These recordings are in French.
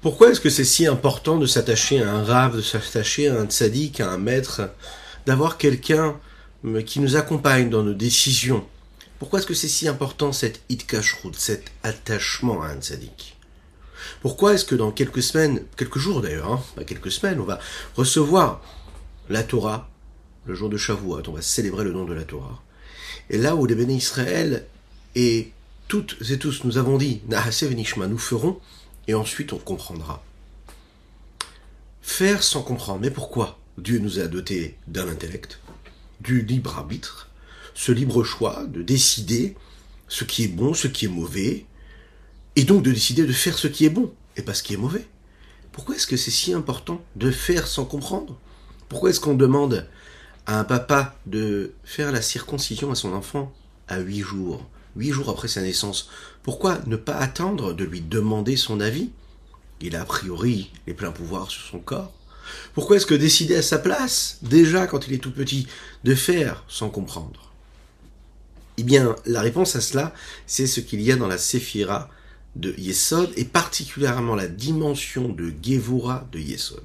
Pourquoi est-ce que c'est si important de s'attacher à un rave, de s'attacher à un tzaddik, à un maître, d'avoir quelqu'un euh, qui nous accompagne dans nos décisions? Pourquoi est-ce que c'est si important cette itkashrut, cet attachement à un tzaddik? Pourquoi est-ce que dans quelques semaines, quelques jours d'ailleurs, hein, pas quelques semaines, on va recevoir la Torah, le jour de Shavuot, on va célébrer le nom de la Torah. Et là où les bénis Israël et toutes et tous nous avons dit, Nahase venishma, nous ferons, et ensuite on comprendra. Faire sans comprendre. Mais pourquoi Dieu nous a dotés d'un intellect, du libre arbitre, ce libre choix de décider ce qui est bon, ce qui est mauvais, et donc de décider de faire ce qui est bon et pas ce qui est mauvais. Pourquoi est-ce que c'est si important de faire sans comprendre? Pourquoi est-ce qu'on demande à un papa de faire la circoncision à son enfant à huit jours? Huit jours après sa naissance, pourquoi ne pas attendre de lui demander son avis? Il a a priori les pleins pouvoirs sur son corps. Pourquoi est-ce que décider à sa place, déjà quand il est tout petit, de faire sans comprendre? Eh bien, la réponse à cela, c'est ce qu'il y a dans la Séphira de Yesod, et particulièrement la dimension de Gevura de Yesod.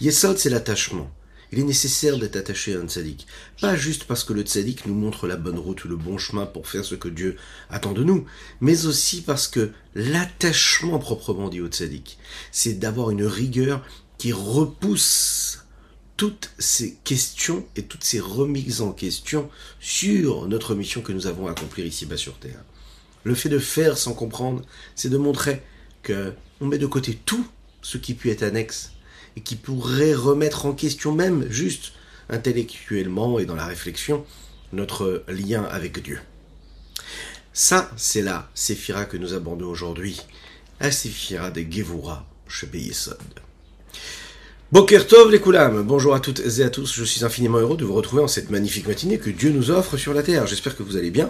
Yesod, c'est l'attachement il est nécessaire d'être attaché à un tzaddik. Pas juste parce que le tzaddik nous montre la bonne route ou le bon chemin pour faire ce que Dieu attend de nous, mais aussi parce que l'attachement proprement dit au tzaddik, c'est d'avoir une rigueur qui repousse toutes ces questions et toutes ces remises en question sur notre mission que nous avons à accomplir ici-bas sur Terre. Le fait de faire sans comprendre, c'est de montrer que on met de côté tout ce qui peut être annexe et qui pourrait remettre en question même, juste intellectuellement et dans la réflexion, notre lien avec Dieu. Ça, c'est la Séphira que nous abordons aujourd'hui, la Séphira des Gevura chez Yesod. Bokertov les Koulam, bonjour à toutes et à tous, je suis infiniment heureux de vous retrouver en cette magnifique matinée que Dieu nous offre sur la terre. J'espère que vous allez bien,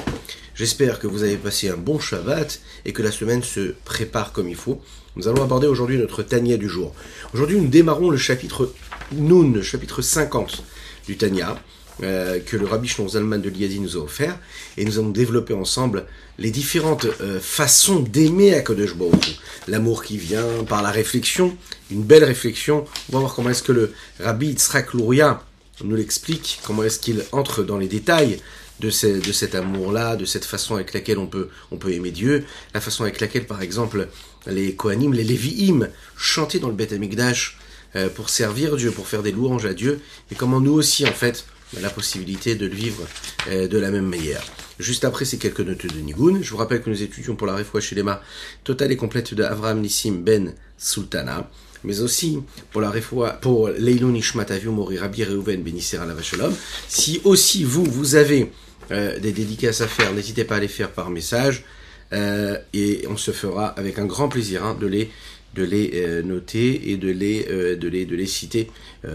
j'espère que vous avez passé un bon Shabbat et que la semaine se prépare comme il faut. Nous allons aborder aujourd'hui notre Tania du jour. Aujourd'hui, nous démarrons le chapitre le chapitre 50 du Tania, euh, que le rabbi Shlon Zalman de Liadi nous a offert, et nous allons développer ensemble les différentes euh, façons d'aimer Akadosh Baruch L'amour qui vient par la réflexion, une belle réflexion. On va voir comment est-ce que le rabbi Yitzhak Luria nous l'explique, comment est-ce qu'il entre dans les détails de, de cet amour-là, de cette façon avec laquelle on peut, on peut aimer Dieu, la façon avec laquelle, par exemple, les Kohanim, les Lévi'im, chantaient dans le Beth Amikdash euh, pour servir Dieu, pour faire des louanges à Dieu, et comment nous aussi, en fait, la possibilité de le vivre euh, de la même manière. Juste après ces quelques notes de Nigun, je vous rappelle que nous étudions pour la Refoua chez Lema totale et complète de Avram Nissim Ben Sultana, mais aussi pour la Refoua, pour Leilun Nishmat Mori Rabbi Reuven la Vachelom. Si aussi vous, vous avez euh, des dédicaces à faire, n'hésitez pas à les faire par message. Euh, et on se fera avec un grand plaisir hein, de les de les euh, noter et de les de les de les citer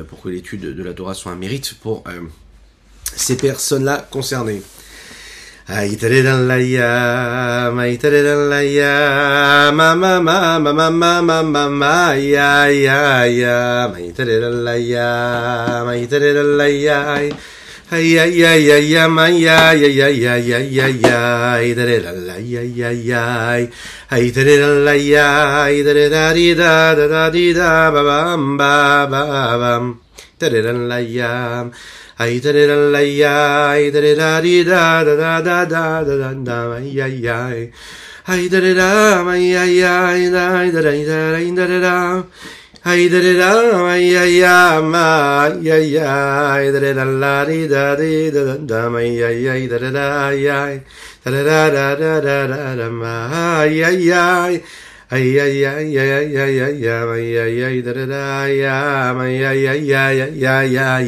pour que l'étude de la Torah soit un mérite pour ces personnes-là concernées. Aitaren laia, maitaren laia, ma ma ma ma ma ma ma ma ma ya ya ya, maitaren laia, maitaren laia, ay ay ay ay ay ma ya ya ya ya ya ya ya, aitaren laia ya ya, aitaren laia, aitaren da di da da da di da ba ba ba ba ba, aitaren laia.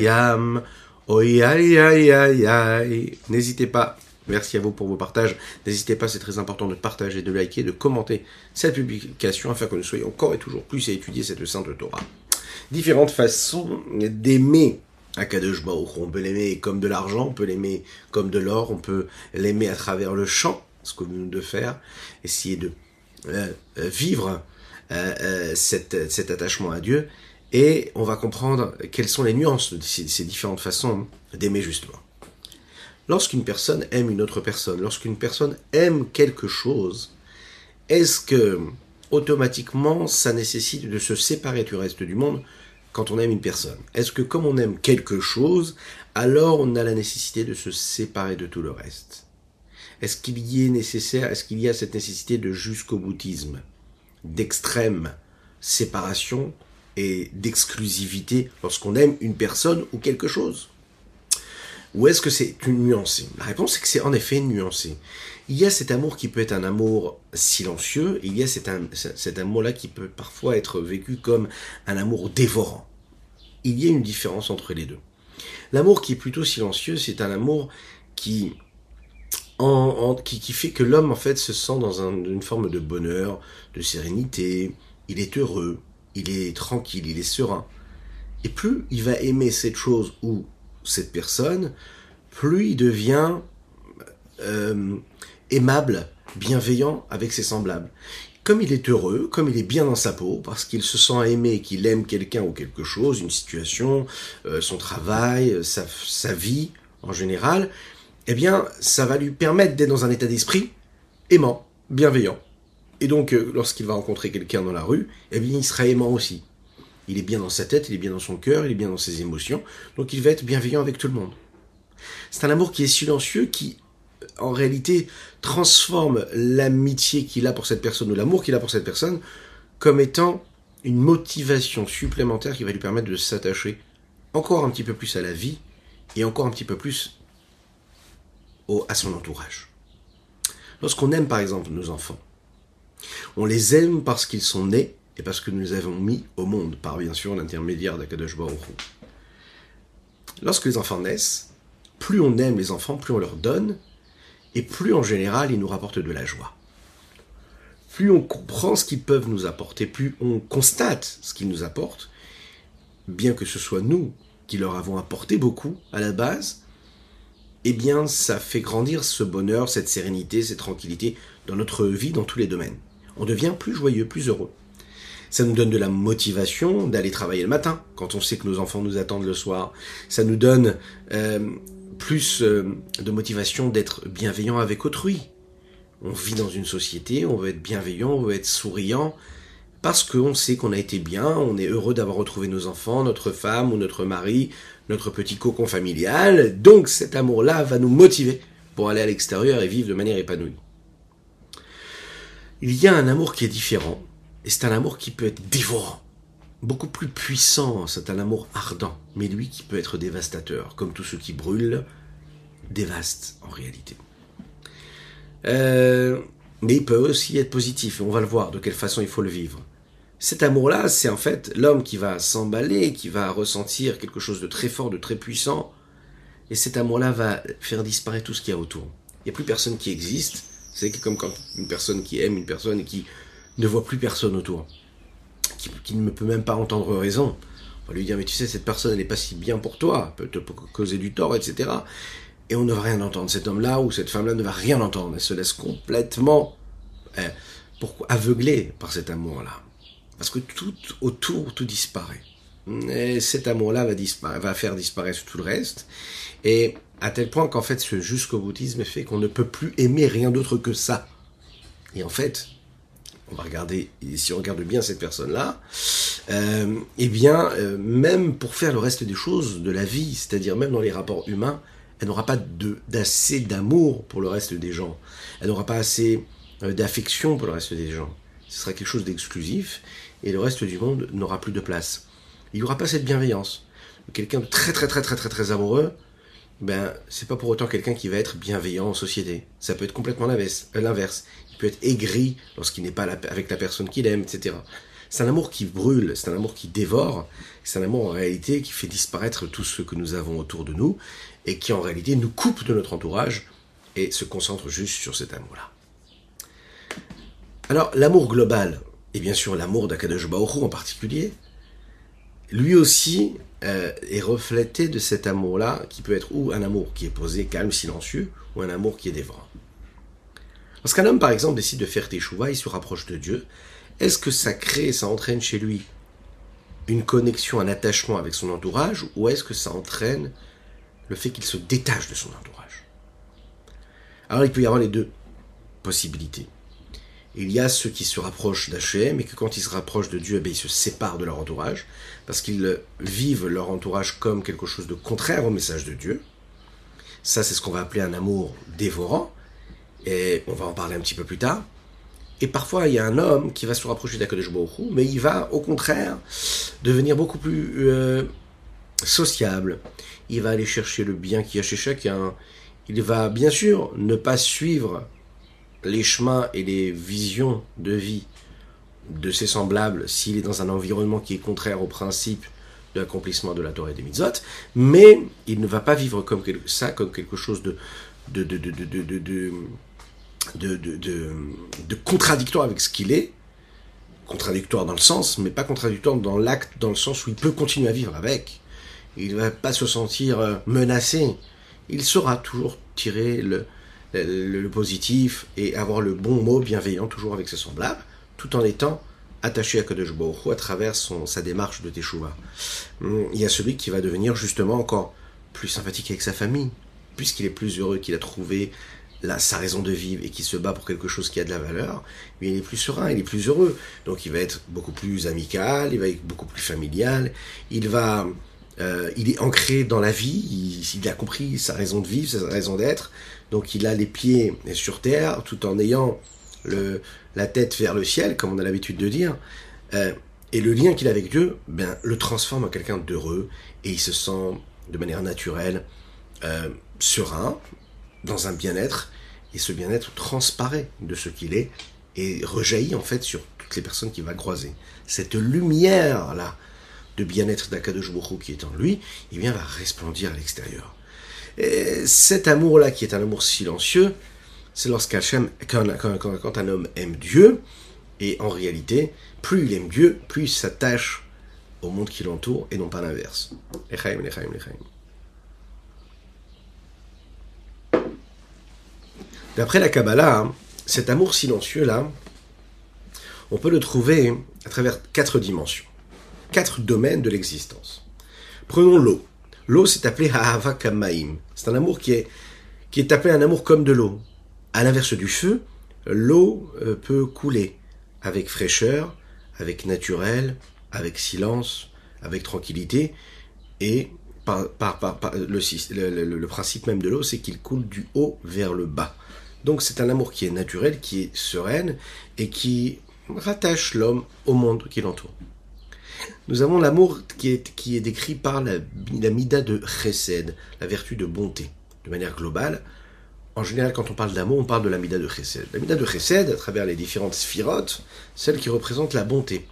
Yam. Oi, aïe, aïe, aïe, aïe. N'hésitez pas. Merci à vous pour vos partages. N'hésitez pas, c'est très important de partager, de liker, de commenter cette publication afin que nous soyons encore et toujours plus à étudier cette sainte Torah. Différentes façons d'aimer Akadosh Baruch. On peut l'aimer comme de l'argent, on peut l'aimer comme de l'or, on peut l'aimer à travers le chant, ce que nous de faire, essayer de euh, euh vivre euh, euh cet, cet attachement à Dieu et on va comprendre quelles sont les nuances de ces différentes façons d'aimer justement. Lorsqu'une personne aime une autre personne, lorsqu'une personne aime quelque chose, est-ce que automatiquement, ça nécessite de se séparer du reste du monde quand on aime une personne? Est-ce que comme on aime quelque chose, alors on a la nécessité de se séparer de tout le reste? Est-ce qu'il y est nécessaire, est-ce qu'il y a cette nécessité de jusqu'au boutisme, d'extrême séparation d'exclusivité lorsqu'on aime une personne ou quelque chose Ou est-ce que c'est une nuancée? La réponse est que c'est en effet une nuancée. Il y a cet amour qui peut être un amour silencieux, il y a cet, amour-là qui peut parfois être vécu comme un amour dévorant. Il y a une différence entre les deux. L'amour qui est plutôt silencieux, c'est un amour qui, fait que l'homme en fait se sent dans une forme de bonheur, de sérénité, il est heureux, il est tranquille, il est serein. Et plus il va aimer cette chose ou cette personne, plus il devient euh, aimable, bienveillant avec ses semblables. Comme il est heureux, comme il est bien dans sa peau, parce qu'il se sent aimé, qu'il aime quelqu'un ou quelque chose, une situation, euh, son travail, euh, sa, sa vie en général, eh bien, ça va lui permettre d'être dans un état d'esprit aimant, bienveillant. Et donc, euh, lorsqu'il va rencontrer quelqu'un dans la rue, eh bien, il sera aimant aussi. Il est bien dans sa tête, il est bien dans son cœur, il est bien dans ses émotions, donc il va être bienveillant avec tout le monde. C'est un amour qui est silencieux, qui en réalité transforme l'amitié qu'il a pour cette personne ou l'amour qu'il a pour cette personne comme étant une motivation supplémentaire qui va lui permettre de s'attacher encore un petit peu plus à la vie et encore un petit peu plus au, à son entourage. Lorsqu'on aime par exemple nos enfants, on les aime parce qu'ils sont nés et parce que nous les avons mis au monde par bien sûr l'intermédiaire d'Akadosh Baruch Lorsque les enfants naissent, plus on aime les enfants, plus on leur donne, et plus en général ils nous rapportent de la joie. Plus on comprend ce qu'ils peuvent nous apporter, plus on constate ce qu'ils nous apportent, bien que ce soit nous qui leur avons apporté beaucoup à la base, eh bien ça fait grandir ce bonheur, cette sérénité, cette tranquillité dans notre vie, dans tous les domaines. On devient plus joyeux, plus heureux. Ça nous donne de la motivation d'aller travailler le matin, quand on sait que nos enfants nous attendent le soir. Ça nous donne euh, plus euh, de motivation d'être bienveillant avec autrui. On vit dans une société, on veut être bienveillant, on veut être souriant, parce qu'on sait qu'on a été bien, on est heureux d'avoir retrouvé nos enfants, notre femme ou notre mari, notre petit cocon familial. Donc cet amour-là va nous motiver pour aller à l'extérieur et vivre de manière épanouie. Il y a un amour qui est différent, et c'est un amour qui peut être dévorant beaucoup plus puissant, c'est un amour ardent, mais lui qui peut être dévastateur, comme tout ce qui brûle dévaste en réalité. Euh, mais il peut aussi être positif, on va le voir de quelle façon il faut le vivre. Cet amour-là, c'est en fait l'homme qui va s'emballer, qui va ressentir quelque chose de très fort, de très puissant, et cet amour-là va faire disparaître tout ce qu'il y a autour. Il n'y a plus personne qui existe, c'est comme quand une personne qui aime une personne et qui ne voit plus personne autour qui, ne peut même pas entendre raison. On va lui dire, mais tu sais, cette personne, elle n'est pas si bien pour toi, peut te causer du tort, etc. Et on ne va rien entendre. Cet homme-là ou cette femme-là ne va rien entendre. Elle se laisse complètement eh, aveugler par cet amour-là. Parce que tout autour, tout disparaît. Et cet amour-là va, va faire disparaître tout le reste. Et à tel point qu'en fait, ce jusqu'au bouddhisme fait qu'on ne peut plus aimer rien d'autre que ça. Et en fait, on va regarder, si on regarde bien cette personne-là, euh, eh bien, euh, même pour faire le reste des choses de la vie, c'est-à-dire même dans les rapports humains, elle n'aura pas d'assez d'amour pour le reste des gens. Elle n'aura pas assez euh, d'affection pour le reste des gens. Ce sera quelque chose d'exclusif et le reste du monde n'aura plus de place. Il n'y aura pas cette bienveillance. Quelqu'un de très très très très très très amoureux, ben c'est pas pour autant quelqu'un qui va être bienveillant en société. Ça peut être complètement l'inverse peut être aigri lorsqu'il n'est pas avec la personne qu'il aime, etc. C'est un amour qui brûle, c'est un amour qui dévore, c'est un amour en réalité qui fait disparaître tout ce que nous avons autour de nous et qui en réalité nous coupe de notre entourage et se concentre juste sur cet amour-là. Alors l'amour global, et bien sûr l'amour d'Akadosh Baoru en particulier, lui aussi euh, est reflété de cet amour-là qui peut être ou un amour qui est posé, calme, silencieux, ou un amour qui est dévorant. Lorsqu'un homme, par exemple, décide de faire teshuva, il se rapproche de Dieu, est-ce que ça crée, ça entraîne chez lui une connexion, un attachement avec son entourage, ou est-ce que ça entraîne le fait qu'il se détache de son entourage? Alors il peut y avoir les deux possibilités. Il y a ceux qui se rapprochent d'Hachem et que quand ils se rapprochent de Dieu, eh ils se séparent de leur entourage parce qu'ils vivent leur entourage comme quelque chose de contraire au message de Dieu. Ça, c'est ce qu'on va appeler un amour dévorant et on va en parler un petit peu plus tard. Et parfois, il y a un homme qui va se rapprocher d'Akadosh Baruch mais il va, au contraire, devenir beaucoup plus euh, sociable. Il va aller chercher le bien qu'il y a chez chacun. Il va, bien sûr, ne pas suivre les chemins et les visions de vie de ses semblables s'il est dans un environnement qui est contraire au principe de l'accomplissement de la Torah et des mitzvot, mais il ne va pas vivre comme ça, comme quelque chose de, de, de, de, contradictoire avec ce qu'il est, contradictoire dans le sens, mais pas contradictoire dans l'acte, dans le sens où il peut continuer à vivre avec. Il ne va pas se sentir euh, menacé. Il saura toujours tirer le, le, positif et avoir le bon mot bienveillant toujours avec ses semblables, tout en étant attaché à Kadosh à travers son, sa démarche de Teshuvah. Hum, il y a celui qui va devenir justement encore plus sympathique avec sa famille, puisqu'il est plus heureux qu'il a trouvé sa raison de vivre et qui se bat pour quelque chose qui a de la valeur, mais il est plus serein, il est plus heureux. Donc il va être beaucoup plus amical, il va être beaucoup plus familial, il va, euh, il est ancré dans la vie, il, il, a compris sa raison de vivre, sa raison d'être, donc il a les pieds sur terre tout en ayant la tête vers le ciel, comme on a l'habitude de dire. Euh, et le lien qu'il a avec Dieu, ben, le transforme en quelqu'un d'heureux et il se sent de manière naturelle euh, serein, dans un bien-être, et ce bien-être transparaît de ce qu'il est et rejaillit en fait sur toutes les personnes qu'il va croiser. Cette lumière-là de bien-être d'Akadosh qui est en lui, il vient va resplendir à l'extérieur. Et cet amour-là, qui est un amour silencieux, c'est lorsqu'un homme aime Dieu, et en réalité, plus il aime Dieu, plus il s'attache au monde qui l'entoure, et non pas l'inverse. D'après la Kabbalah, hein, cet amour silencieux-là, on peut le trouver à travers quatre dimensions, quatre domaines de l'existence. Prenons l'eau. L'eau, c'est appelé Ha'ava Kamaim. C'est un amour qui est, appelé un amour comme de l'eau. À l'inverse du feu, l'eau euh, peut couler avec fraîcheur, avec naturel, avec silence, avec tranquillité, et par, par, le, le, principe même de l'eau, c'est qu'il coule du haut vers le bas. Donc c'est un amour qui est naturel, qui est sereine et qui rattache l'homme au monde qui l'entoure. Nous avons l'amour qui est, qui est décrit par la, la mida de chesed, la vertu de bonté. De manière globale, en général, quand on parle d'amour, on parle de la mida de chesed. La mida de chesed, à travers les différentes sphirotes, celle qui représente la bonté,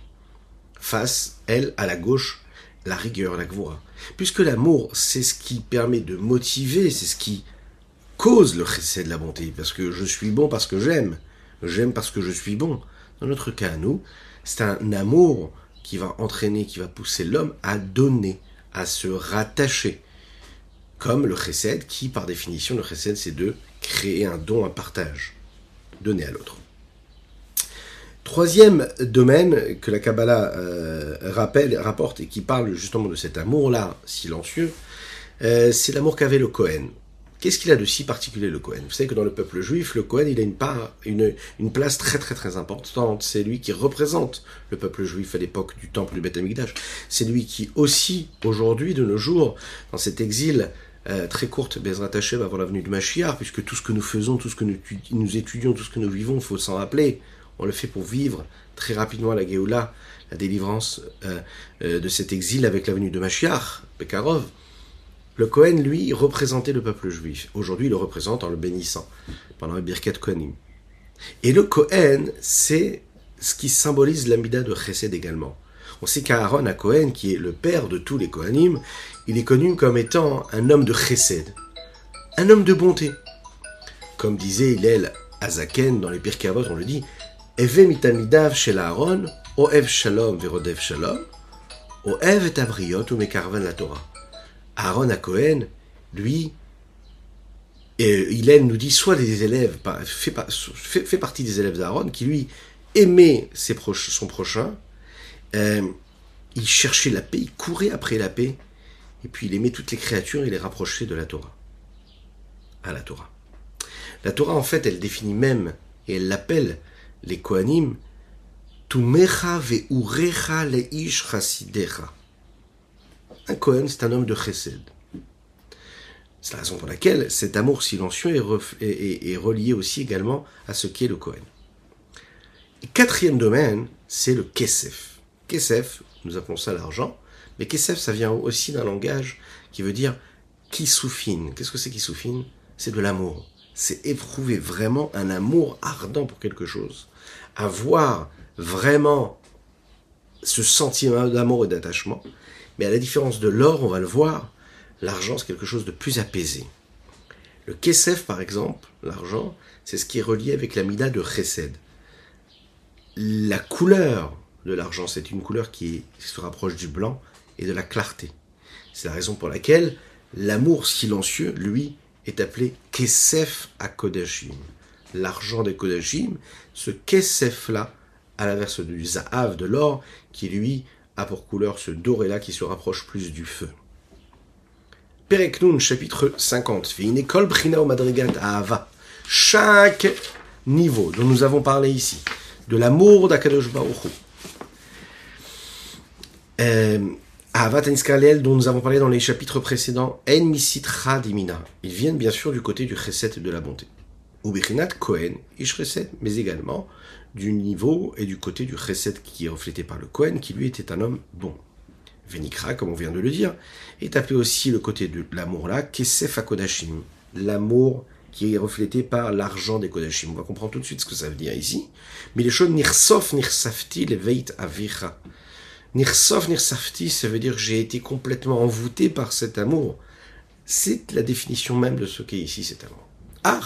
face, elle, à la gauche, la rigueur, la gvoura. Puisque l'amour, c'est ce qui permet de motiver, c'est ce qui cause le chesed de la bonté, parce que je suis bon parce que j'aime, j'aime parce que je suis bon. Dans notre cas, nous, c'est un amour qui va entraîner, qui va pousser l'homme à donner, à se rattacher. Comme le chesed, qui par définition, le chesed, c'est de créer un don, un partage, donner à l'autre. Troisième domaine que la Kabbalah euh, rappelle, rapporte et qui parle justement de cet amour-là silencieux, euh, c'est l'amour qu'avait le Cohen. Qu'est-ce qu'il a de si particulier le Cohen? Vous savez que dans le peuple juif, le Cohen, il a une part, une, une place très très très importante. C'est lui qui représente le peuple juif à l'époque du temple du Beth Amikdash. C'est lui qui aussi, aujourd'hui, de nos jours, dans cet exil euh, très courte, Bezrat Hashem, avant la venue du Mashiach, puisque tout ce que nous faisons, tout ce que nous, nous étudions, tout ce que nous vivons, il faut s'en rappeler. On le fait pour vivre très rapidement la Géoula, la délivrance euh, euh, de cet exil avec la venue de Mashiach, Pekarov. Le Cohen, lui, représentait le peuple juif. Aujourd'hui, il le représente en le bénissant, pendant le Birket Kohanim. Et le Cohen, c'est ce qui symbolise l'amida de Chesed également. On sait qu'Aaron à Cohen, qui est le père de tous les Kohanim, il est connu comme étant un homme de Chesed, un homme de bonté. Comme disait Hillel Azaken dans les Pirkei on le dit, Eve mitamidav shel Aaron, oev shalom verodev shalom, oev et abriot ou la Torah. Aaron à Cohen, lui, et Hélène nous dit soit des élèves, fait, partie des élèves d'Aaron, qui lui aimait ses son prochain, euh, il cherchait la paix, il courait après la paix, et puis il aimait toutes les créatures, il les rapprochait de la Torah. À la Torah. La Torah, en fait, elle définit même, et elle l'appelle les Kohanim, Tumecha ve'urecha. Un Kohen, c'est un homme de chesed. C'est la raison pour laquelle cet amour silencieux est, relié aussi également à ce qu'est le Kohen. quatrième domaine, c'est le kesef. Kesef, nous appelons ça l'argent, mais kesef, ça vient aussi d'un langage qui veut dire qui soufine. Qu'est-ce que c'est qui soufine C'est de l'amour. C'est éprouver vraiment un amour ardent pour quelque chose. Avoir vraiment ce sentiment d'amour et d'attachement. Mais à la différence de l'or, on va le voir, l'argent, c'est quelque chose de plus apaisé. Le kesef, par exemple, l'argent, c'est ce qui est relié avec la mida de chesed. La couleur de l'argent, c'est une couleur qui, se rapproche du blanc et de la clarté. C'est la raison pour laquelle l'amour silencieux, lui, est appelé kesef à kodashim. L'argent des kodashim, ce kesef-là, à l'inverse du zahav, de l'or, qui lui a pour couleur ce doré-là qui se rapproche plus du feu. Pereknoun, chapitre 50. Une école brina au madrigat Ava. Chaque niveau dont nous avons parlé ici, de l'amour d'Akadosh Baruch euh, Ahavat dont nous avons parlé dans les chapitres précédents, En Misit Dimina. Ils viennent bien sûr du côté du chesed de la bonté. Ubichinat Kohen, Ish mais également du niveau et du côté du chesed qui est reflété par le Kohen, qui lui était un homme bon. Venikra, comme on vient de le dire, est appelé aussi le côté de l'amour là, Kesef Kodashim, l'amour qui est reflété par l'argent des Kodashim. On va comprendre tout de suite ce que ça veut dire ici. Mais les choses Nirsof Nirsafti Leveit Avicha. Nirsof Nirsafti, ça veut dire j'ai été complètement envoûté par cet amour. C'est la définition même de ce qu'est ici cet amour. Ah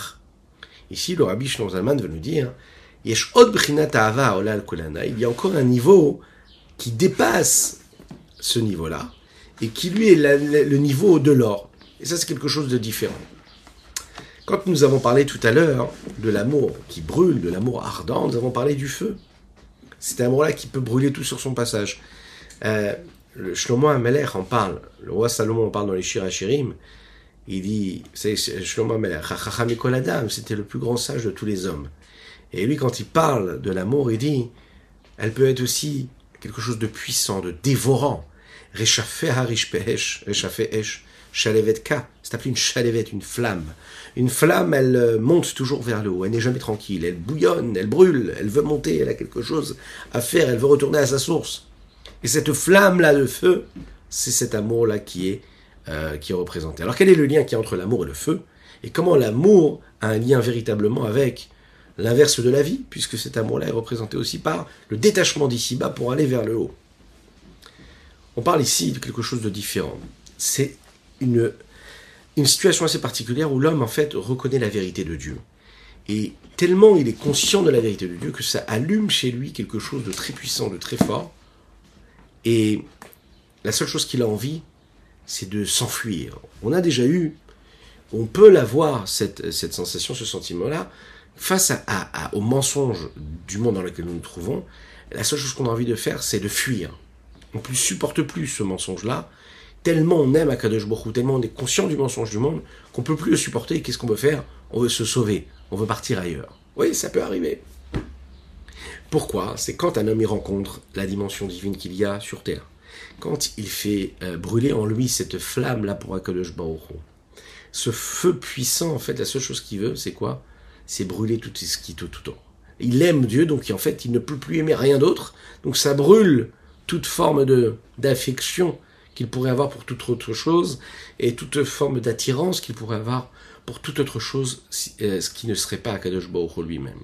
Ici, le rabbi Zalman veut nous dire il y a encore un niveau qui dépasse ce niveau-là, et qui lui est le niveau de l'or. Et ça, c'est quelque chose de différent. Quand nous avons parlé tout à l'heure de l'amour qui brûle, de l'amour ardent, nous avons parlé du feu. C'est un amour-là qui peut brûler tout sur son passage. Euh, le Shlomo Ameler en parle, le roi Salomon en parle dans les Shirachirim. Il dit, c'est Shlomo Ameler, c'était le plus grand sage de tous les hommes. Et lui, quand il parle de l'amour, il dit, elle peut être aussi quelque chose de puissant, de dévorant. Réchafé pehesh, réchafé esh. C'est appelé une chalevette, une flamme. Une flamme, elle euh, monte toujours vers le haut, elle n'est jamais tranquille, elle bouillonne, elle brûle, elle veut monter, elle a quelque chose à faire, elle veut retourner à sa source. Et cette flamme-là de feu, c'est cet amour-là qui est, euh, qui est représenté. Alors quel est le lien qui est entre l'amour et le feu? Et comment l'amour a un lien véritablement avec l'inverse de la vie, puisque cet amour-là est représenté aussi par le détachement d'ici-bas pour aller vers le haut. On parle ici de quelque chose de différent. C'est une, situation assez particulière où l'homme, en fait, reconnaît la vérité de Dieu. Et tellement il est conscient de la vérité de Dieu que ça allume chez lui quelque chose de très puissant, de très fort. Et la seule chose qu'il a envie, c'est de s'enfuir. On a déjà eu, on peut l'avoir, cette sensation, ce sentiment-là, face à, au mensonge du monde dans lequel nous nous trouvons, la seule chose qu'on a envie de faire, c'est de fuir. On ne supporte plus ce mensonge-là, tellement on aime Akadosh Baruch tellement on est conscient du mensonge du monde, qu'on peut plus le supporter, qu'est-ce qu'on veut faire? On veut se sauver, on veut partir ailleurs. Oui, ça peut arriver. Pourquoi? C'est quand un homme y rencontre la dimension divine qu'il y a sur Terre. Quand il fait euh, brûler en lui cette flamme-là pour Akadosh Baruch Ce feu puissant, en fait, la seule chose qu'il veut, c'est quoi? C'est brûler tout ce qui tout autour. Il aime Dieu, donc en fait, il ne peut plus aimer rien d'autre. Donc ça brûle toute forme de d'affection qu'il pourrait avoir pour toute autre chose et toute forme d'attirance qu'il pourrait avoir pour toute autre chose, euh, ce qui ne serait pas Akadosh Baruch lui-même.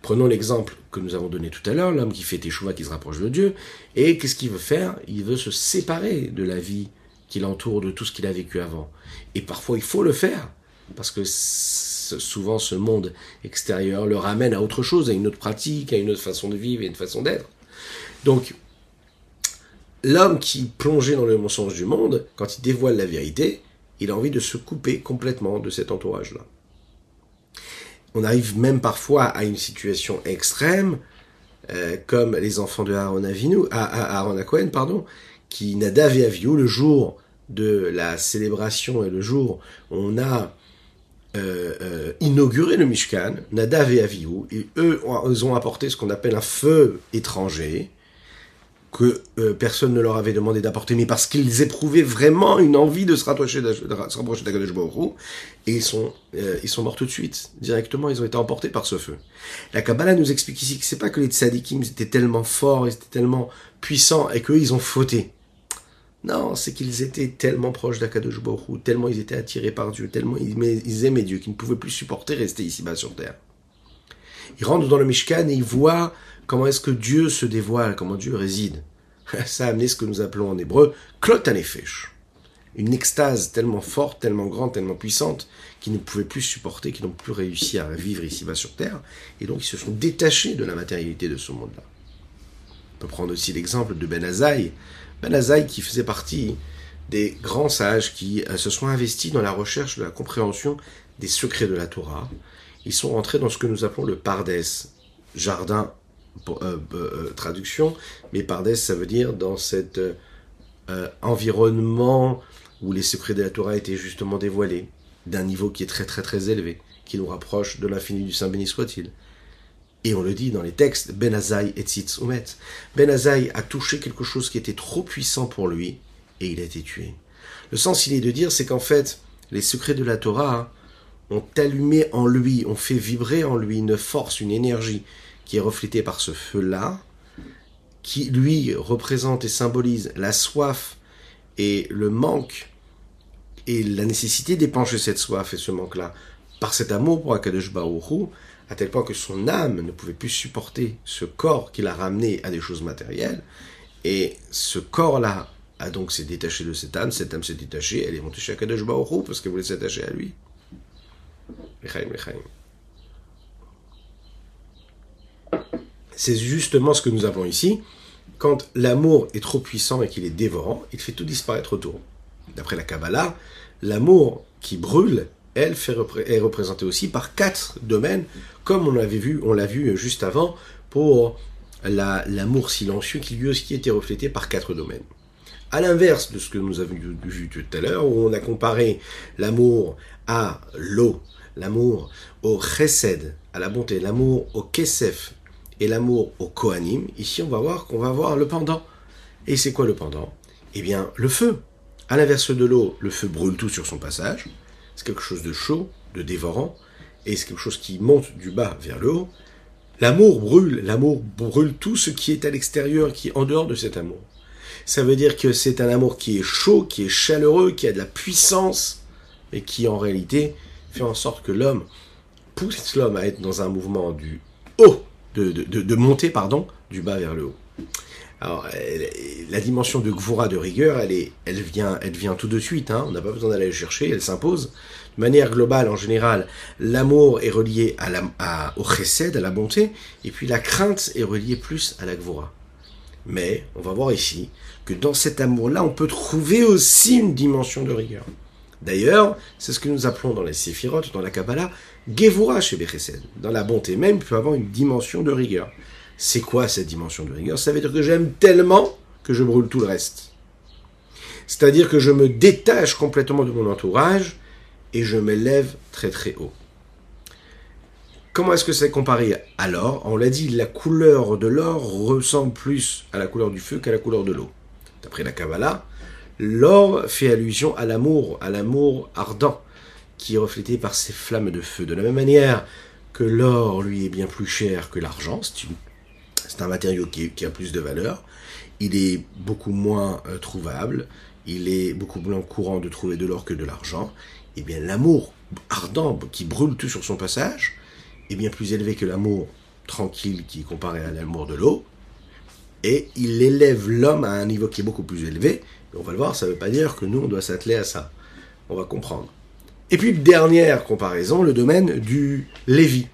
Prenons l'exemple que nous avons donné tout à l'heure, l'homme qui fait Teshuvah, qui se rapproche de Dieu, et qu'est-ce qu'il veut faire? Il veut se séparer de la vie qui l'entoure, de tout ce qu'il a vécu avant. Et parfois, il faut le faire, parce que souvent ce monde extérieur le ramène à autre chose, à une autre pratique, à une autre façon de vivre et une façon d'être. Donc, l'homme qui plongeait dans le mensonge du monde, quand il dévoile la vérité, il a envie de se couper complètement de cet entourage-là. On arrive même parfois à une situation extrême, euh, comme les enfants de Aaron, Avinu, à, Aaron Cohen, pardon, qui Nadav et Avihu, le jour de la célébration et le jour où on a euh, euh, le Mishkan, Nadav et Avihu, et eux, ils ont apporté ce qu'on appelle un feu étranger, que euh, personne ne leur avait demandé d'apporter, mais parce qu'ils éprouvaient vraiment une envie de se rapprocher d'Akadosh Baruch et ils sont, ils sont morts tout de suite, directement, ils ont été emportés par ce feu. La Kabbalah nous explique ici que c'est pas que les tzadikim étaient tellement forts, ils étaient tellement puissants, et qu'eux, ils ont fauté. Non, c'est qu'ils étaient tellement proches d'Akadosh Baruch tellement ils étaient attirés par Dieu, tellement ils aimaient Dieu qu'ils ne pouvaient plus supporter rester ici-bas sur terre. Ils rentrent dans le Mishkan et ils voient comment est-ce que Dieu se dévoile, comment Dieu réside. Ça a amené ce que nous appelons en hébreu klotanefesh. Une extase tellement forte, tellement grande, tellement puissante, qu'ils ne pouvaient plus supporter, qu'ils n'ont plus réussi à vivre ici-bas sur terre, et donc ils se sont détachés de la matérialité de ce monde-là. On peut prendre aussi l'exemple de Ben Azaï, ben Azaï qui faisait partie des grands sages qui euh, se sont investis dans la recherche de la compréhension des secrets de la Torah. Ils sont rentrés dans ce que nous appelons le Pardes, jardin, euh, euh, traduction, mais Pardes ça veut dire dans cet environnement où les secrets de la Torah étaient justement dévoilés, d'un niveau qui est très très très élevé, qui nous rapproche de l'infini du Saint béni soit-il. Et on le dit dans les textes, Ben Azaï et Tzitz Umet. Ben Azaï a touché quelque chose qui était trop puissant pour lui et il a été tué. Le sens, il est de dire, c'est qu'en fait, les secrets de la Torah ont allumé en lui, ont fait vibrer en lui une force, une énergie qui est reflétée par ce feu-là, qui lui représente et symbolise la soif et le manque et la nécessité d'épancher cette soif et ce manque-là par cet amour pour Akadosh Baruch à tel point que son âme ne pouvait plus supporter ce corps qui l'a ramené à des choses matérielles, et ce corps-là a donc s'est détaché de cette âme, cette âme s'est détachée, elle est montée chez Akadosh Baruch parce qu'elle voulait s'attacher à lui. C'est justement ce que nous avons ici. Quand l'amour est trop puissant et qu'il est dévorant, il fait tout disparaître autour. D'après la Kabbalah, l'amour qui brûle elle, est représentée aussi par quatre domaines, comme on l'avait vu, on l'a vu juste avant, pour l'amour silencieux qui lui aussi était reflété par quatre domaines. À l'inverse de ce que nous avons vu tout à l'heure, où on a comparé l'amour à l'eau, l'amour au chesed, à la bonté, l'amour au kesef et l'amour au kohanim, ici on va voir qu'on va voir le pendant. Et c'est quoi le pendant? Eh bien, le feu. À l'inverse de l'eau, le feu brûle tout sur son passage c'est quelque chose de chaud, de dévorant, et c'est quelque chose qui monte du bas vers le haut. L'amour brûle, l'amour brûle tout ce qui est à l'extérieur, qui est en dehors de cet amour. Ça veut dire que c'est un amour qui est chaud, qui est chaleureux, qui a de la puissance, et qui en réalité fait en sorte que l'homme pousse l'homme à être dans un mouvement du haut, de, de, de monter, pardon, du bas vers le haut. Alors, la dimension de Gvura de rigueur, elle, est, elle, vient, elle vient tout de suite, hein. on n'a pas besoin d'aller chercher, elle s'impose. De manière globale, en général, l'amour est relié à la, à, au chesed, à la bonté, et puis la crainte est reliée plus à la Gvura. Mais, on va voir ici, que dans cet amour-là, on peut trouver aussi une dimension de rigueur. D'ailleurs, c'est ce que nous appelons dans les séphirotes, dans la Kabbalah, Gevura chez Bechesed. Dans la bonté même, il peut avoir une dimension de rigueur. C'est quoi cette dimension de rigueur? Ça veut dire que j'aime tellement que je brûle tout le reste. C'est-à-dire que je me détache complètement de mon entourage et je m'élève très très haut. Comment est-ce que c'est comparé à l'or On l'a dit, la couleur de l'or ressemble plus à la couleur du feu qu'à la couleur de l'eau. D'après la Kabbalah, l'or fait allusion à l'amour, à l'amour ardent, qui est reflété par ces flammes de feu. De la même manière que l'or, lui, est bien plus cher que l'argent, c'est un matériau qui, a plus de valeur. Il est beaucoup moins euh, trouvable. Il est beaucoup moins courant de trouver de l'or que de l'argent. Eh bien, l'amour ardent qui brûle tout sur son passage est bien plus élevé que l'amour tranquille qui est comparé à l'amour de l'eau. Et il élève l'homme à un niveau qui est beaucoup plus élevé. on va le voir, ça ne veut pas dire que nous, on doit s'atteler à ça. On va comprendre. Et puis, dernière comparaison, le domaine du Lévi.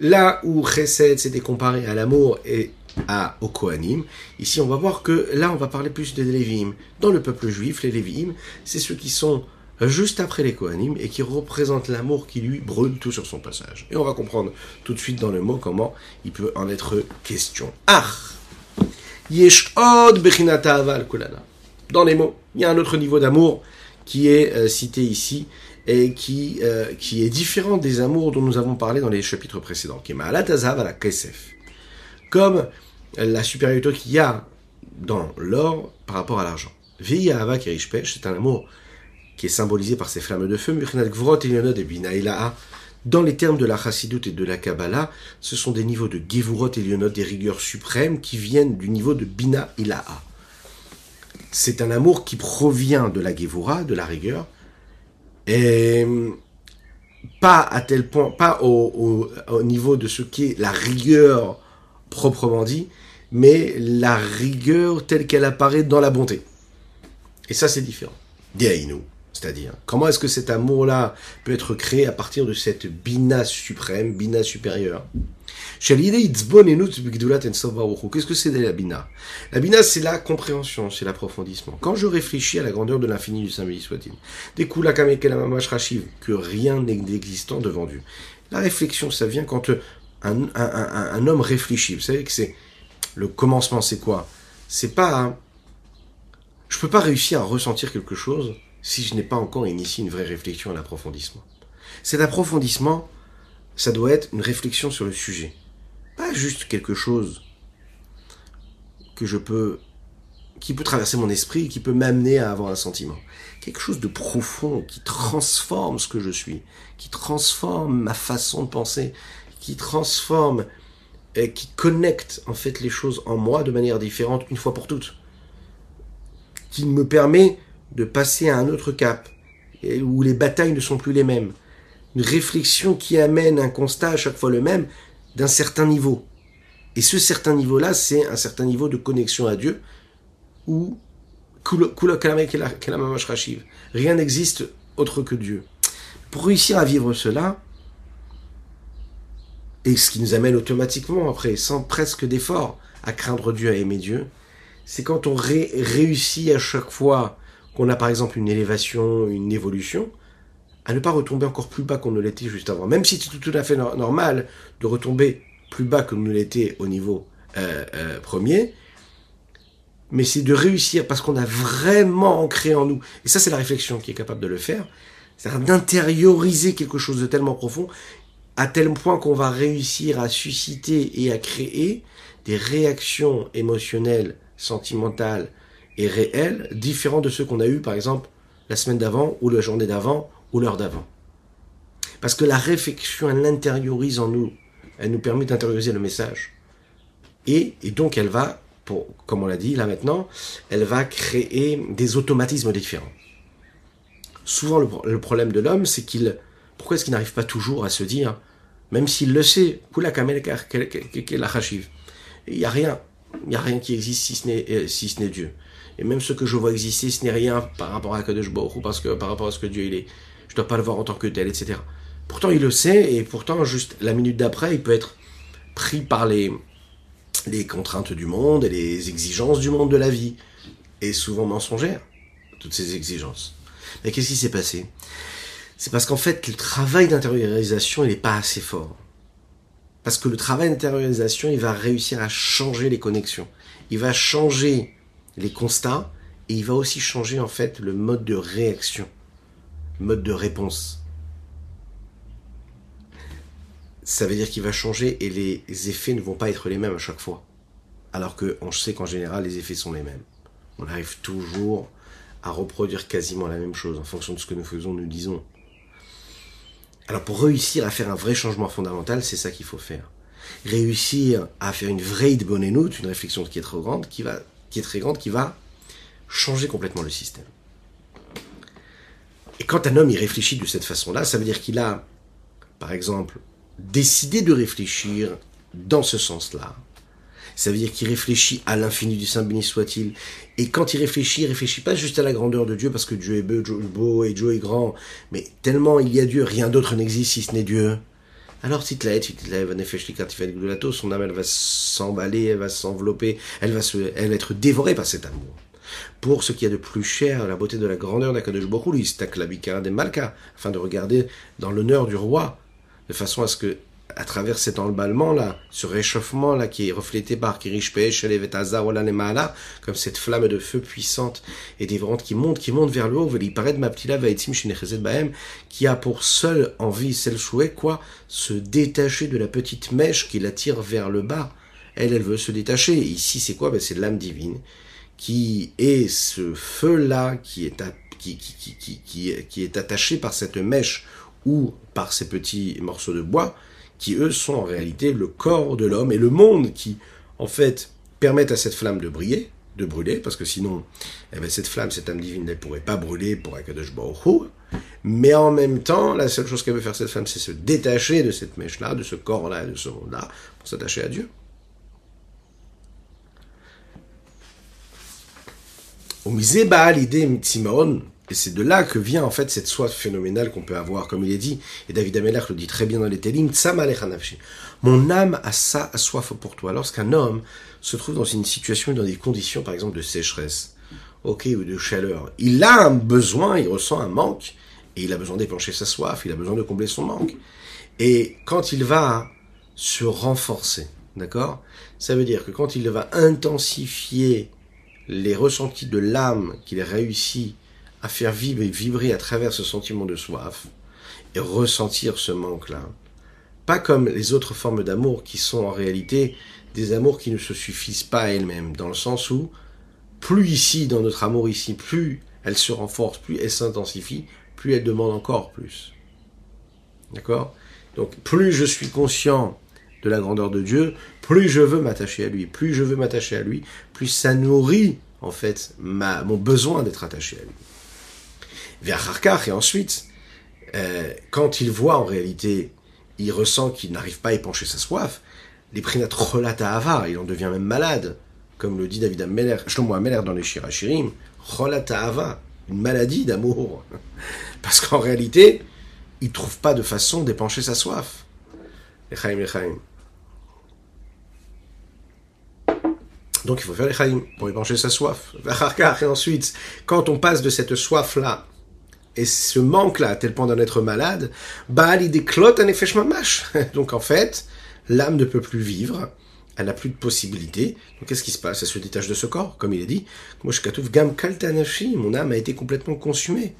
Là où Chesed s'était comparé à l'amour et à, au Kohanim, ici on va voir que là on va parler plus des Lévim. Dans le peuple juif, les Lévim, c'est ceux qui sont juste après les Kohanim et qui représentent l'amour qui lui brûle tout sur son passage. Et on va comprendre tout de suite dans le mot comment il peut en être question. Ah Dans les mots, il y a un autre niveau d'amour qui est euh, cité ici et qui, euh, qui est différent des amours dont nous avons parlé dans les chapitres précédents, qui est à la Kesef. Comme la supériorité qu'il y a dans l'or par rapport à l'argent. Veya Ava Kirishpesh, c'est un amour qui est symbolisé par ces flammes de feu, Murchinat Gvrot et Bina Dans les termes de la Chassidut et de la Kabbalah, ce sont des niveaux de Gevurot et des rigueurs suprêmes qui viennent du niveau de Bina Ilaha. C'est un amour qui provient de la Gevura, de la rigueur, et pas à tel point, pas au, au, niveau de ce qu'est la rigueur proprement dit, mais la rigueur telle qu'elle apparaît dans la bonté. Et ça, c'est différent. Diaïnou. C'est-à-dire, comment est-ce que cet amour-là peut être créé à partir de cette bina suprême, bina supérieure? Qu'est-ce que c'est la bina? La bina, c'est la compréhension, c'est l'approfondissement. Quand je réfléchis à la grandeur de l'infini du Saint soit-il, des que rien n'est existant devant Dieu. La réflexion, ça vient quand un, un homme réfléchit. Vous savez que c'est le commencement, c'est quoi? C'est pas. Je peux pas réussir à ressentir quelque chose si je n'ai pas encore initié une vraie réflexion à l'approfondissement. Cet approfondissement, ça doit être une réflexion sur le sujet. Pas juste quelque chose que je peux, qui peut traverser mon esprit, qui peut m'amener à avoir un sentiment. Quelque chose de profond qui transforme ce que je suis, qui transforme ma façon de penser, qui transforme et qui connecte en fait les choses en moi de manière différente une fois pour toutes. Qui me permet de passer à un autre cap, où les batailles ne sont plus les mêmes. Une réflexion qui amène un constat à chaque fois le même d'un certain niveau. Et ce certain niveau-là, c'est un certain niveau de connexion à Dieu, où rien n'existe autre que Dieu. Pour réussir à vivre cela, et ce qui nous amène automatiquement après, sans presque d'effort, à craindre Dieu, à aimer Dieu, c'est quand on réussit à chaque fois qu'on a par exemple une élévation, une évolution, à ne pas retomber encore plus bas qu'on ne l'était juste avant. Même si c'est tout, à fait normal de retomber plus bas que nous l'était au niveau euh, euh, premier, mais c'est de réussir parce qu'on a vraiment ancré en nous, et ça c'est la réflexion qui est capable de le faire, c'est-à-dire d'intérioriser quelque chose de tellement profond, à tel point qu'on va réussir à susciter et à créer des réactions émotionnelles, sentimentales, et réel, différent de ceux qu'on a eu par exemple la semaine d'avant, ou la journée d'avant, ou l'heure d'avant. Parce que la réflexion, elle l'intériorise en nous. Elle nous permet d'intérioriser le message. Et, et donc elle va, comme on l'a dit là maintenant, elle va créer des automatismes différents. Souvent le, problème de l'homme, c'est qu'il... Pourquoi est-ce qu'il n'arrive pas toujours à se dire, même s'il le sait, il n'y a rien, il n'y a rien qui existe si ce n'est euh, si ce n'est Dieu. Et même ce que je vois exister, ce n'est rien par rapport à Kadosh Baruch parce que par rapport à ce que Dieu il est. Je dois pas le voir en tant que tel, etc. Pourtant, il le sait, et pourtant, juste la minute d'après, il peut être pris par les, les contraintes du monde et les exigences du monde de la vie. Et souvent mensongères, toutes ces exigences. Mais qu'est-ce qui s'est passé? C'est parce qu'en fait, le travail d'intériorisation, il n'est pas assez fort. Parce que le travail d'intériorisation, il va réussir à changer les connexions. Il va changer les constats et il va aussi changer en fait le mode de réaction, mode de réponse. Ça veut dire qu'il va changer et les effets ne vont pas être les mêmes à chaque fois. Alors qu'on sait qu'en général les effets sont les mêmes. On arrive toujours à reproduire quasiment la même chose en fonction de ce que nous faisons, nous disons. Alors pour réussir à faire un vrai changement fondamental, c'est ça qu'il faut faire. Réussir à faire une vraie bonne une réflexion qui est trop grande, qui va qui est très grande, qui va changer complètement le système. Et quand un homme y réfléchit de cette façon-là, ça veut dire qu'il a, par exemple, décidé de réfléchir dans ce sens-là. Ça veut dire qu'il réfléchit à l'infini du Saint béni soit-il. Et quand il réfléchit, il réfléchit pas juste à la grandeur de Dieu parce que Dieu est beau, et Dieu est grand, mais tellement il y a Dieu, rien d'autre n'existe si ce n'est Dieu. Alors, si son âme, elle va s'emballer, elle va s'envelopper, elle va se, elle va être dévorée par cet amour. Pour ce qui est de plus cher, la beauté de la grandeur d'Akadosh Bokhou, stak la des Malka, afin de regarder dans l'honneur du roi, de façon à ce que à travers cet emballement-là, ce réchauffement-là qui est reflété par Kirishpesh, Lemala, comme cette flamme de feu puissante et dévorante qui monte, qui monte vers le haut, qui a pour seule envie, celle souhait, quoi, se détacher de la petite mèche qui l'attire vers le bas. Elle, elle veut se détacher. ici, c'est quoi? Ben, C'est l'âme divine qui est ce feu-là qui est, qui, qui, qui, qui est attaché par cette mèche ou par ces petits morceaux de bois, qui eux sont en réalité le corps de l'homme et le monde qui, en fait, permettent à cette flamme de briller, de brûler, parce que sinon, eh bien, cette flamme, cette âme divine, ne pourrait pas brûler pour Akadosh Baruch mais en même temps, la seule chose qu'elle veut faire cette femme, c'est se détacher de cette mèche-là, de ce corps-là, de ce monde-là, pour s'attacher à Dieu. Au misé l'idée et c'est de là que vient en fait cette soif phénoménale qu'on peut avoir, comme il est dit, et David Amelach le dit très bien dans les Télim, Mon âme a ça, a soif pour toi. Lorsqu'un homme se trouve dans une situation, dans des conditions par exemple de sécheresse, ok, ou de chaleur, il a un besoin, il ressent un manque, et il a besoin d'épancher sa soif, il a besoin de combler son manque. Et quand il va se renforcer, d'accord Ça veut dire que quand il va intensifier les ressentis de l'âme qu'il réussit à faire vibrer, vibrer à travers ce sentiment de soif et ressentir ce manque-là. Pas comme les autres formes d'amour qui sont en réalité des amours qui ne se suffisent pas à elles-mêmes, dans le sens où plus ici, dans notre amour ici, plus elle se renforce, plus elle s'intensifie, plus elle demande encore plus. D'accord? Donc plus je suis conscient de la grandeur de Dieu, plus je veux m'attacher à lui, plus je veux m'attacher à lui, plus ça nourrit en fait ma, mon besoin d'être attaché à lui vers et ensuite, euh, quand il voit en réalité, il ressent qu'il n'arrive pas à épancher sa soif, les prinat relata ava, il en devient même malade, comme le dit David Ameller, Shlomo Ameller dans les Shirachirim, relata ava, une maladie d'amour. Parce qu'en réalité, il trouve pas de façon d'épancher sa soif. Donc il faut faire les chaim pour épancher sa soif. Et ensuite, quand on passe de cette soif-là et ce manque-là, à tel point d'en être malade, bah, il déclote un effet mâche. Donc en fait, l'âme ne peut plus vivre, elle n'a plus de possibilité. Donc qu'est-ce qui se passe? Elle se détache de ce corps, comme il est dit. Gam mon âme a été complètement consumée,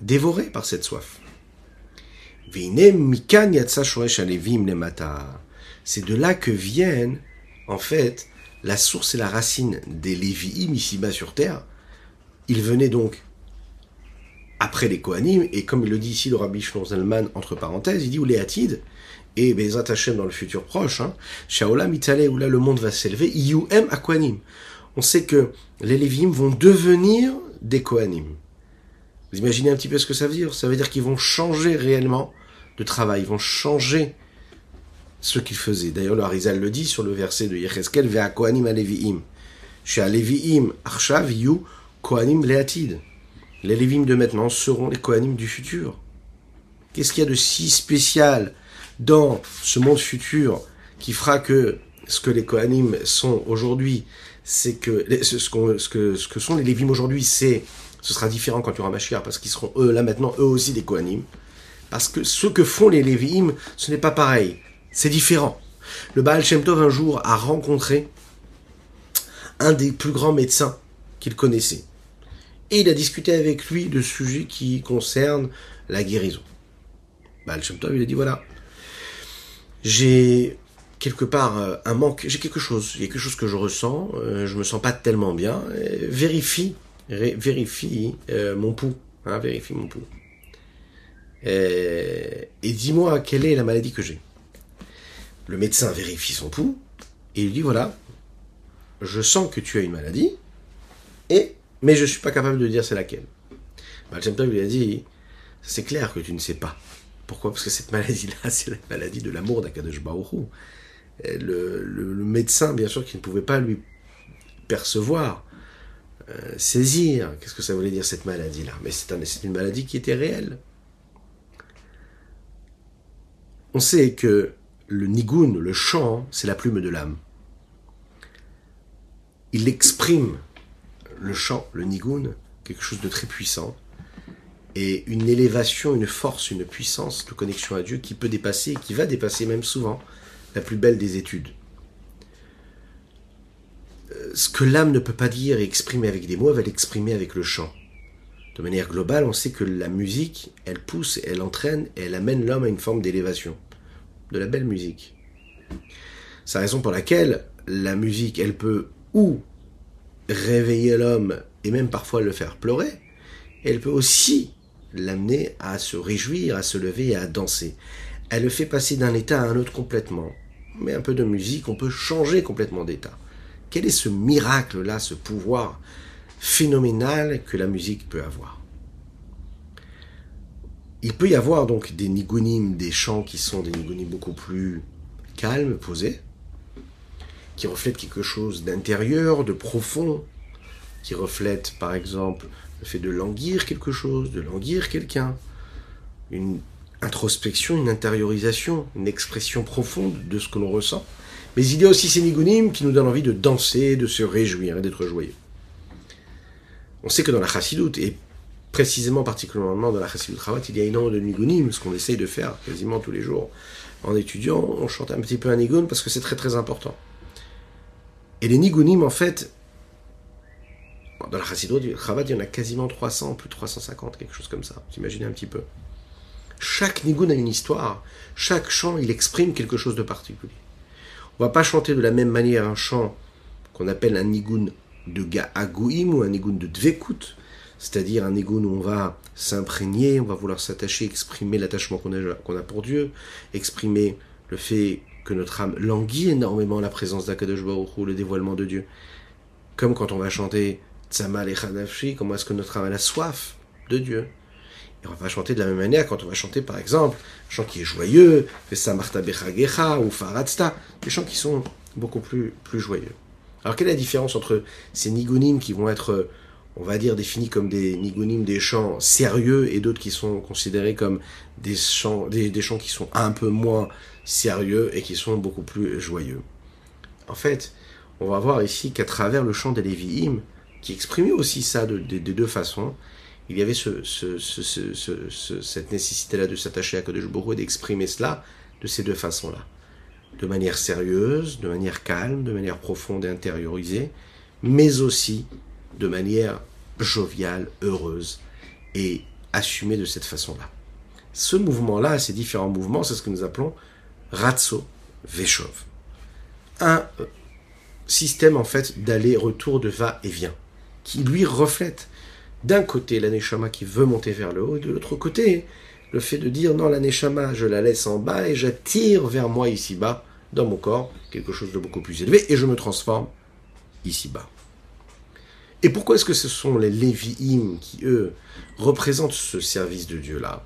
dévorée par cette soif. C'est de là que viennent, en fait, la source et la racine des Lévi'im ici-bas sur terre. Ils venaient donc après les Kohanim, et comme il le dit ici le Rabbi Zalman, entre parenthèses, il dit ou les Hatid, et Bezat Hashem dans le futur proche, hein, Shaola Mitale, où là le monde va s'élever, Iyuem à Kohanim. On sait que les Lévim vont devenir des Kohanim. Vous imaginez un petit peu ce que ça veut dire? Ça veut dire qu'ils vont changer réellement de travail, ils vont changer ce qu'ils faisaient. D'ailleurs, le Harizal le dit sur le verset de Yecheskel, Vea Kohanim a Leviim. Chez Leviim, Arshav, Yu, Kohanim Leatid. Les Lévim de maintenant seront les Kohanim du futur. Qu'est-ce qu'il y a de si spécial dans ce monde futur qui fera que ce que les Kohanim sont aujourd'hui, c'est que ce, ce, que ce que sont les Lévim aujourd'hui, c'est ce sera différent quand tu auras Mashiach parce qu'ils seront eux là maintenant eux aussi des Kohanim. Parce que ce que font les Lévim, ce n'est pas pareil, c'est différent. Le Baal Shem Tov un jour a rencontré un des plus grands médecins qu'il connaissait et il a discuté avec lui de sujets qui concernent la guérison. Baal Shem il a dit voilà, j'ai quelque part euh, un manque, j'ai quelque chose, il y a quelque chose que je ressens, euh, je me sens pas tellement bien, vérifie, vérifie euh, mon pouls, hein, vérifie mon pouls. Et, et dis-moi quelle est la maladie que j'ai. Le médecin vérifie son pouls et il dit voilà, je sens que tu as une maladie et mais je ne suis pas capable de dire c'est laquelle. Baal lui a dit, c'est clair que tu ne sais pas. Pourquoi? Parce que cette maladie-là, c'est la maladie de l'amour d'Akadosh Baruch le, le, médecin, bien sûr, qui ne pouvait pas lui percevoir, euh, saisir, qu'est-ce que ça voulait dire cette maladie-là? Mais c'est un, une maladie qui était réelle. On sait que le nigun, le chant, c'est la plume de l'âme. Il exprime le chant, le nigun, quelque chose de très puissant. et une élévation, une force, une puissance de connexion à Dieu qui peut dépasser, qui va dépasser même souvent la plus belle des études. Euh, ce que l'âme ne peut pas dire et exprimer avec des mots, elle va l'exprimer avec le chant. De manière globale, on sait que la musique, elle pousse, elle entraîne, et elle amène l'homme à une forme d'élévation. De la belle musique. C'est la raison pour laquelle la musique, elle peut ou réveiller l'homme et même parfois le faire pleurer, elle peut aussi l'amener à se réjouir, à se lever et à danser. Elle le fait passer d'un état à un autre complètement. Mais un peu de musique, on peut changer complètement d'état. Quel est ce miracle-là, ce pouvoir phénoménal que la musique peut avoir? Il peut y avoir donc des nigunim, des chants qui sont des nigunim beaucoup plus calmes, posés, qui reflètent quelque chose d'intérieur, de profond, qui reflètent par exemple le fait de languir quelque chose, de languir quelqu'un, une introspection, une intériorisation, une expression profonde de ce que l'on ressent. Mais il y a aussi ces nigunim qui nous donnent envie de danser, de se réjouir et d'être joyeux. On sait que dans la chassidoute, et précisément particulièrement dans la chassidoute Ravat, il y a énormément de nigunim, ce qu'on essaye de faire quasiment tous les jours en étudiant, on chante un petit peu un nigun parce que c'est très très important. Et les nigunim, en fait, dans la Ravat, il y en a quasiment 300, plus de 350, quelque chose comme ça. Vous imaginez un petit peu. Chaque nigun a une histoire. Chaque chant, il exprime quelque chose de particulier. On va pas chanter de la même manière un chant qu'on appelle un nigun de Ga'agouim ou un nigun de Dvekut, c'est-à-dire un nigun où on va s'imprégner, on va vouloir s'attacher, exprimer l'attachement qu'on a pour Dieu, exprimer le fait que notre âme languit énormément la présence d'Akadosh Baruch Hu, le dévoilement de Dieu. Comme quand on va chanter Tzamal et comment est-ce que notre âme a la soif de Dieu? Et on va chanter de la même manière quand on va chanter, par exemple, un chant qui est joyeux, Marta Bechagecha ou Faratsta, des chants qui sont beaucoup plus, plus joyeux. Alors, quelle est la différence entre ces nigunim qui vont être, on va dire, définis comme des nigunim, des chants sérieux, et d'autres qui sont considérés comme des chants, des chants qui sont un peu moins sérieux et qui sont beaucoup plus joyeux En fait, on va voir ici qu'à travers le chant des Lévi'im, qui exprimait aussi ça de, deux façons, il y avait ce, cette nécessité-là de s'attacher à Kadosh Baruch et d'exprimer cela de ces deux façons-là. De manière sérieuse, de manière calme, de manière profonde et intériorisée, mais aussi de manière joviale, heureuse et assumée de cette façon-là. Ce mouvement-là, ces différents mouvements, c'est ce que nous appelons Ratso Veshov. Un euh, système en fait d'aller-retour de va-et-vient qui lui reflète d'un côté l'aneshama qui veut monter vers le haut, et de l'autre côté le fait de dire non, l'aneshama, je la laisse en bas et j'attire vers moi ici-bas, dans mon corps, quelque chose de beaucoup plus élevé, et je me transforme ici-bas. Et pourquoi est-ce que ce sont les Lévi'im qui, eux, représentent ce service de Dieu-là?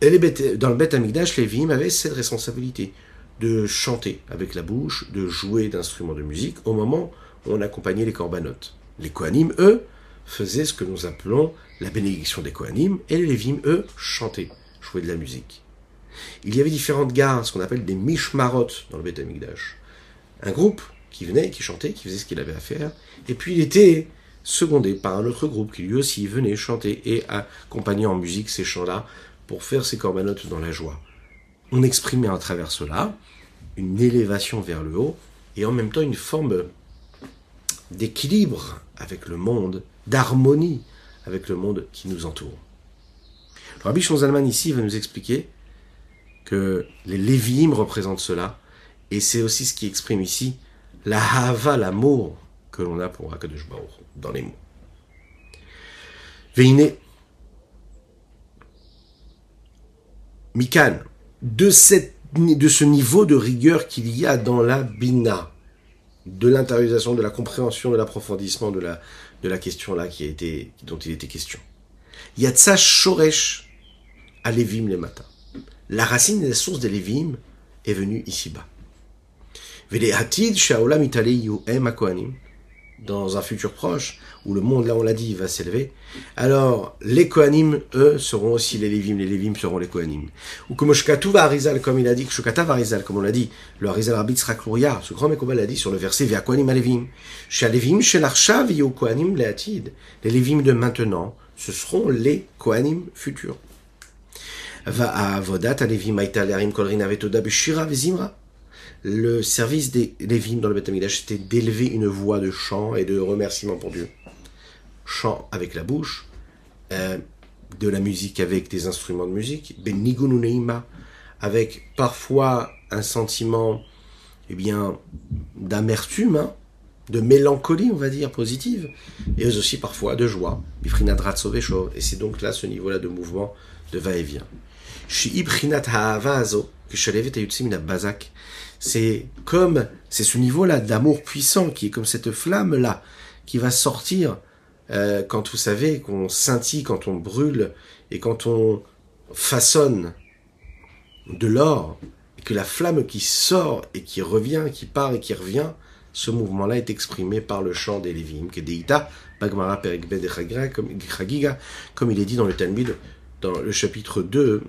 Dans le Beth Amigdash, les Lévi'im avaient cette responsabilité de chanter avec la bouche, de jouer d'instruments de musique au moment où on accompagnait les corbanotes. Les Kohanim, eux, faisaient ce que nous appelons la bénédiction des Kohanim, et les Lévim, eux, chantaient, jouaient de la musique. Il y avait différentes gares, ce qu'on appelle des mishmarot dans le Beth Amikdash. Un groupe qui venait, qui chantait, qui faisait ce qu'il avait à faire, et puis il était secondé par un autre groupe qui lui aussi venait chanter et accompagner en musique ces chants-là pour faire ses corbanotes dans la joie. On exprimait à travers cela une élévation vers le haut et en même temps une forme d'équilibre avec le monde, d'harmonie avec le monde qui nous entoure. Le Rabbi Shonzalman ici va nous expliquer que les Lévi'im représentent cela, et c'est aussi ce qui exprime ici la hava, l'amour que l'on a pour Akadosh Baruch dans les mots. Mikan, de, cette, de ce niveau de rigueur qu'il y a dans la Bina, de l'intériorisation, de la compréhension, de l'approfondissement de la, de la question là qui a été, dont il était question. Yatsa Shoresh à Lévim les matins. La racine et la source des Lévim est venue ici-bas. Dans un futur proche, où le monde, là on l'a dit, va s'élever, alors les Kohanim, eux, seront aussi les Lévim, les Lévim seront les Kohanim. Ou comme va Arizal, comme il a dit, va Arizal, comme on l'a dit, le Arizal Rabbi Kluria, ce grand Mekoba l'a dit sur le verset Via Kohanim Alevim. Chez Alevim, chez l'Archav, Kohanim Leatid. Les Lévim de maintenant ce seront les Kohanim futurs. Le service des Lévim dans le Beth c'était d'élever une voix de chant et de remerciement pour Dieu. Chant avec la bouche, euh, de la musique avec des instruments de musique, ben avec parfois un sentiment, eh bien, d'amertume, hein, de mélancolie, on va dire, positive, et aussi parfois de joie, et c'est donc là ce niveau-là de mouvement de va-et-vient. C'est comme, c'est ce niveau-là d'amour puissant qui est comme cette flamme-là qui va sortir euh, quand vous savez qu'on scintille, quand on brûle et quand on façonne de l'or, et que la flamme qui sort et qui revient, qui part et qui revient, ce mouvement-là est exprimé par le chant des Lévim, que Deita, Bagmara comme il est dit dans le Talmud, dans le chapitre 2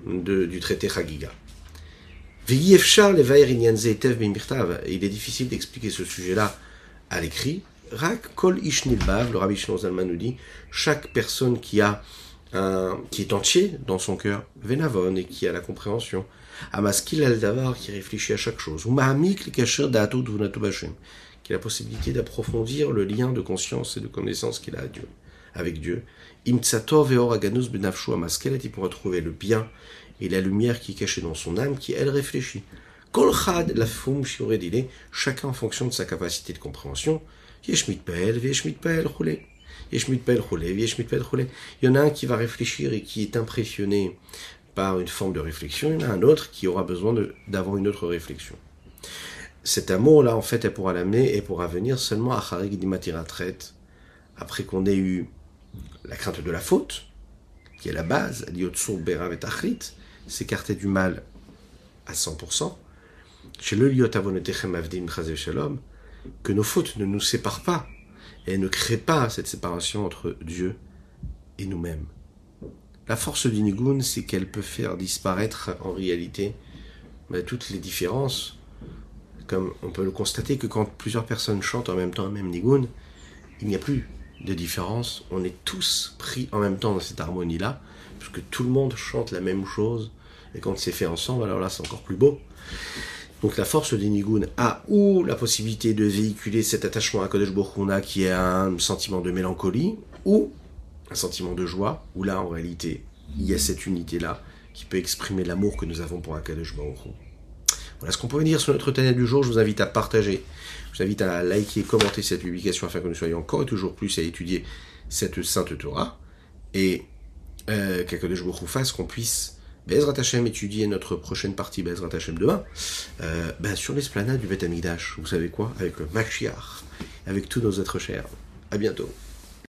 du traité Chagiga. Il est difficile d'expliquer ce sujet-là à l'écrit. Rak kol le Rabbi Zalman nous dit, chaque personne qui a un, qui est entier dans son cœur, venavon, et qui a la compréhension, amaskil al davar, qui réfléchit à chaque chose, ou mahamik li kasher da'ato qui a la possibilité d'approfondir le lien de conscience et de connaissance qu'il a à Dieu, avec Dieu. Imtsator veor aganus benafshu amaskelet, il pourra trouver le bien et la lumière qui est cachée dans son âme, qui elle réfléchit. Kolchad la fum chacun en fonction de sa capacité de compréhension. Roulé. Roulé, roulé. Il y en a un qui va réfléchir et qui est impressionné par une forme de réflexion, il y en a un autre qui aura besoin d'avoir une autre réflexion. Cet amour-là, en fait, elle pourra l'amener et pourra venir seulement à Charig traite, après qu'on ait eu la crainte de la faute, qui est la base, Liotsur Berav et Achrit, s'écarter du mal à 100%, chez le que nos fautes ne nous séparent pas et ne créent pas cette séparation entre Dieu et nous-mêmes. La force du Nigun, c'est qu'elle peut faire disparaître en réalité bah, toutes les différences. Comme on peut le constater que quand plusieurs personnes chantent en même temps un même Nigun, il n'y a plus de différence. On est tous pris en même temps dans cette harmonie-là, puisque tout le monde chante la même chose et quand c'est fait ensemble, alors là, c'est encore plus beau. Donc la force des Nigun a ou la possibilité de véhiculer cet attachement à Kodesh Boruna qui est un sentiment de mélancolie, ou un sentiment de joie, où là, en réalité, il y a cette unité-là qui peut exprimer l'amour que nous avons pour Akadosh Baruch Voilà ce qu'on pourrait dire sur notre thème du jour. Je vous invite à partager, je vous invite à liker et commenter cette publication afin que nous soyons encore et toujours plus à étudier cette sainte Torah et euh, qu'Akadosh Baruch fasse qu'on puisse Bezrat Hashem étudier notre prochaine partie Bezrat Hashem demain euh, ben, sur l'esplanade du Beth Amidash. Vous savez quoi? Avec le Machiach, avec tous nos êtres chers. À bientôt.